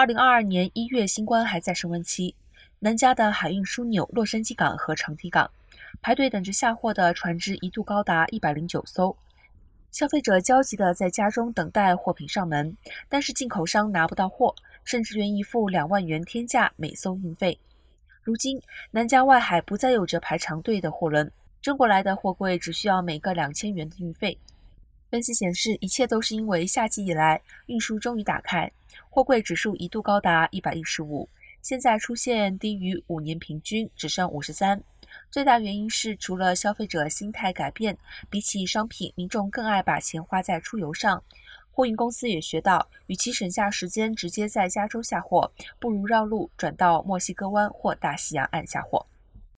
二零二二年一月，新冠还在升温期，南加的海运枢纽洛杉矶港和长堤港，排队等着下货的船只一度高达一百零九艘，消费者焦急地在家中等待货品上门，但是进口商拿不到货，甚至愿意付两万元天价每艘运费。如今，南加外海不再有着排长队的货轮，中国来的货柜只需要每个两千元的运费。分析显示，一切都是因为夏季以来运输终于打开，货柜指数一度高达一百一十五，现在出现低于五年平均，只剩五十三。最大原因是，除了消费者心态改变，比起商品，民众更爱把钱花在出游上。货运公司也学到，与其省下时间直接在加州下货，不如绕路转到墨西哥湾或大西洋岸下货。